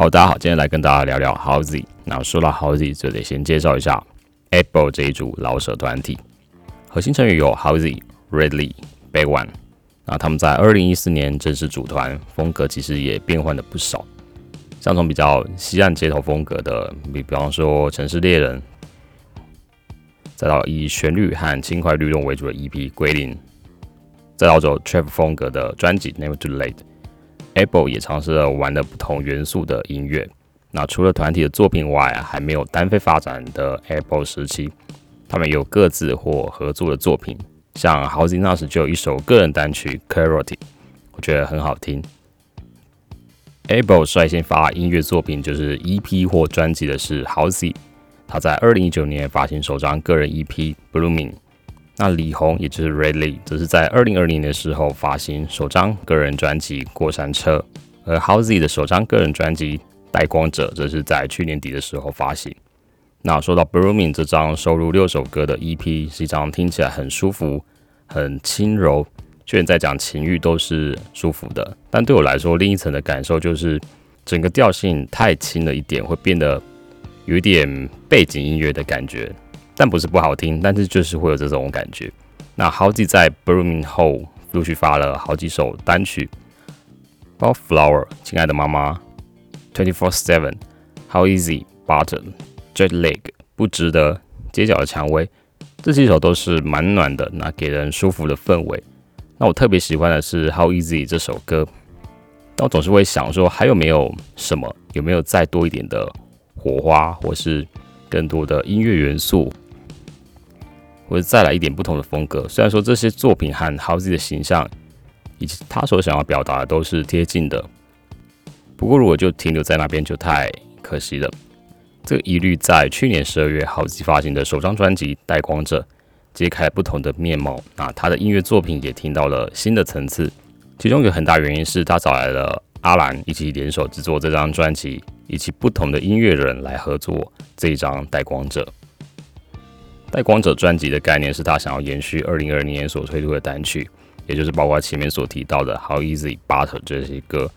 好，大家好，今天来跟大家聊聊 Howzy。那说到 Howzy，就得先介绍一下 Apple 这一组老舍团体。核心成员有 Howzy、Redley、Big One。那他们在二零一四年正式组团，风格其实也变换了不少，像从比较西岸街头风格的，比比方说城市猎人，再到以旋律和轻快律动为主的 EP 归零，再到走 Trap 风格的专辑 Never Too Late。Apple 也尝试了玩的不同元素的音乐。那除了团体的作品外，还没有单飞发展的 Apple 时期，他们有各自或合作的作品。像 Howzy 那时就有一首个人单曲 Clarity，我觉得很好听。Apple 率先发音乐作品就是 EP 或专辑的是 Howzy，他在二零一九年发行首张个人 EP Blooming。那李红，也就是 Redley，则是在二零二零年的时候发行首张个人专辑《过山车》，而 Howzy 的首张个人专辑《带光者》则是在去年底的时候发行。那说到《Blooming》这张收录六首歌的 EP，是一张听起来很舒服、很轻柔，就连在讲情欲都是舒服的。但对我来说，另一层的感受就是整个调性太轻了一点，会变得有一点背景音乐的感觉。但不是不好听，但是就是会有这种感觉。那 Howzy 在 Blooming 后陆续发了好几首单曲，包括 Flower、亲爱的妈妈、Twenty Four Seven、How Easy、Butter、Jet Leg、不值得、街角的蔷薇，这几首都是蛮暖的，那给人舒服的氛围。那我特别喜欢的是 How Easy 这首歌，但我总是会想说，还有没有什么？有没有再多一点的火花，或是更多的音乐元素？或者再来一点不同的风格。虽然说这些作品和 Howzy 的形象以及他所想要表达的都是贴近的，不过如果就停留在那边就太可惜了。这个疑虑在去年十二月 Howzy 发行的首张专辑《带光者》揭开不同的面貌。那他的音乐作品也听到了新的层次，其中有很大原因是他找来了阿兰一起联手制作这张专辑，以及不同的音乐人来合作这一张《带光者》。带光者专辑的概念是他想要延续二零二零年所推出的单曲，也就是包括前面所提到的 How Easy Butter 这些歌，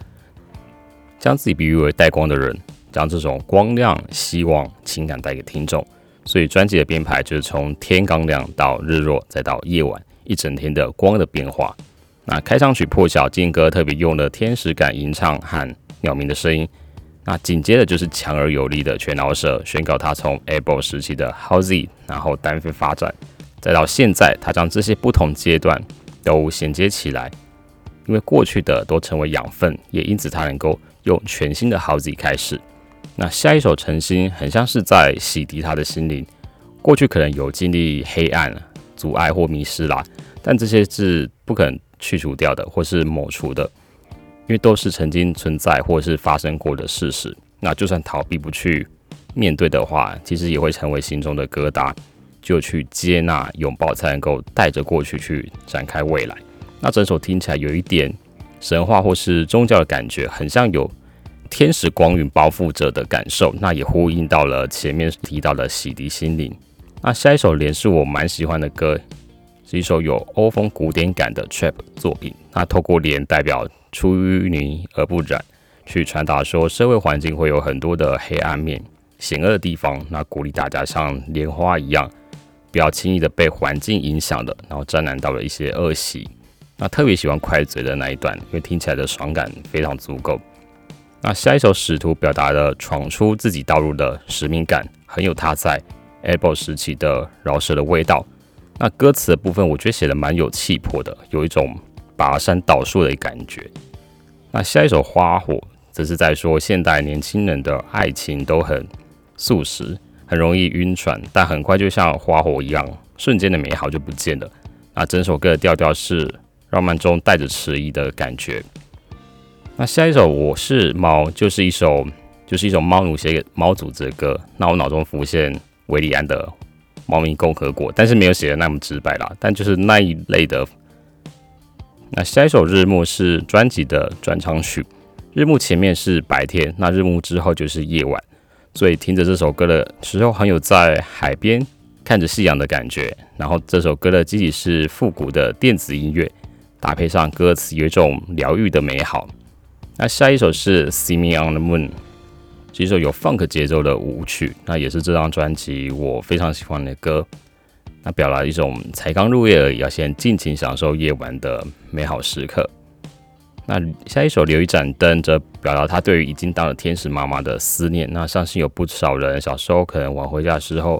将自己比喻为带光的人，将这种光亮、希望、情感带给听众。所以专辑的编排就是从天刚亮到日落，再到夜晚，一整天的光的变化。那开场曲破晓劲歌特别用了天使感吟唱和鸟鸣的声音。那紧接着就是强而有力的全脑蛇宣告他从 Apple 时期的 Howzy，然后单飞发展，再到现在，他将这些不同阶段都衔接起来，因为过去的都成为养分，也因此他能够用全新的 Howzy 开始。那下一首晨星很像是在洗涤他的心灵，过去可能有经历黑暗、阻碍或迷失啦，但这些是不可能去除掉的，或是抹除的。因为都是曾经存在或者是发生过的事实，那就算逃避不去面对的话，其实也会成为心中的疙瘩，就去接纳、拥抱，才能够带着过去去展开未来。那整首听起来有一点神话或是宗教的感觉，很像有天使光云包覆着的感受，那也呼应到了前面提到的洗涤心灵。那下一首连是我蛮喜欢的歌，是一首有欧风古典感的 trap 作品，那透过脸代表。出淤泥而不染，去传达说社会环境会有很多的黑暗面、险恶的地方。那鼓励大家像莲花一样，不要轻易的被环境影响的，然后沾染到了一些恶习。那特别喜欢快嘴的那一段，因为听起来的爽感非常足够。那下一首使徒表达了闯出自己道路的使命感，很有他在 Apple 时期的饶舌的味道。那歌词的部分，我觉得写的蛮有气魄的，有一种。跋山倒树的感觉。那下一首《花火》则是在说现代年轻人的爱情都很速食，很容易晕船，但很快就像花火一样，瞬间的美好就不见了。那整首歌的调调是浪漫中带着迟疑的感觉。那下一首《我是猫》就是一首就是一首猫奴写给猫组织的歌。那我脑中浮现维里安的《猫咪共和国》，但是没有写的那么直白啦，但就是那一类的。那下一首《日暮》是专辑的转场曲，日暮前面是白天，那日暮之后就是夜晚，所以听着这首歌的时候，很有在海边看着夕阳的感觉。然后这首歌的基底是复古的电子音乐，搭配上歌词，有一种疗愈的美好。那下一首是《See Me on the Moon》，几首有 funk 节奏的舞曲，那也是这张专辑我非常喜欢的歌。那表达一种才刚入夜而已，要先尽情享受夜晚的美好时刻。那下一首《留一盏灯》则表达他对于已经当了天使妈妈的思念。那相信有不少人小时候可能晚回家的时候，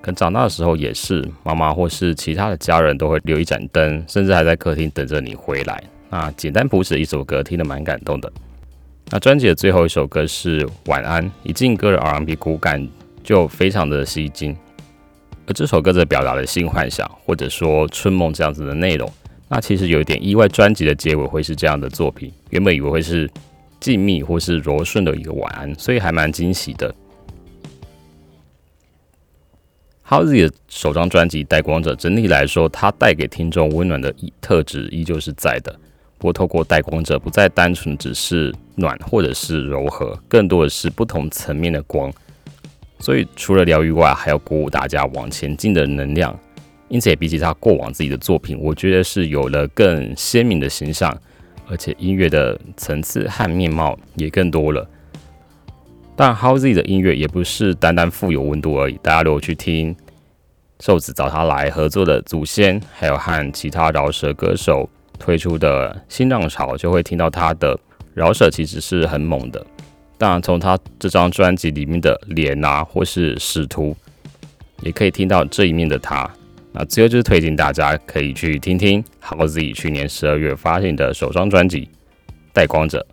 可能长大的时候也是，妈妈或是其他的家人都会留一盏灯，甚至还在客厅等着你回来。那简单朴实的一首歌，听得蛮感动的。那专辑的最后一首歌是《晚安》，一进歌的 R&B 骨感就非常的吸睛。而这首歌则表达了新幻想，或者说春梦这样子的内容。那其实有一点意外，专辑的结尾会是这样的作品。原本以为会是静谧或是柔顺的一个晚安，所以还蛮惊喜的。h o w z y 的首张专辑《带光者》，整体来说，它带给听众温暖的特质依旧是在的。不过，透过带光者，不再单纯只是暖或者是柔和，更多的是不同层面的光。所以，除了疗愈外，还要鼓舞大家往前进的能量。因此，也比起他过往自己的作品，我觉得是有了更鲜明的形象，而且音乐的层次和面貌也更多了。但 Howzy 的音乐也不是单单富有温度而已。大家如果去听瘦子找他来合作的《祖先》，还有和其他饶舌歌手推出的新浪潮，就会听到他的饶舌其实是很猛的。当然，从他这张专辑里面的脸啊，或是使徒，也可以听到这一面的他。那最后就是推荐大家可以去听听 Howzy 去年十二月发行的首张专辑《带光者》。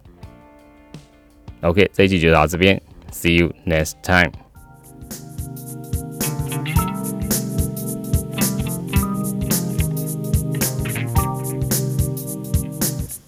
OK，这一集就到这边，See you next time。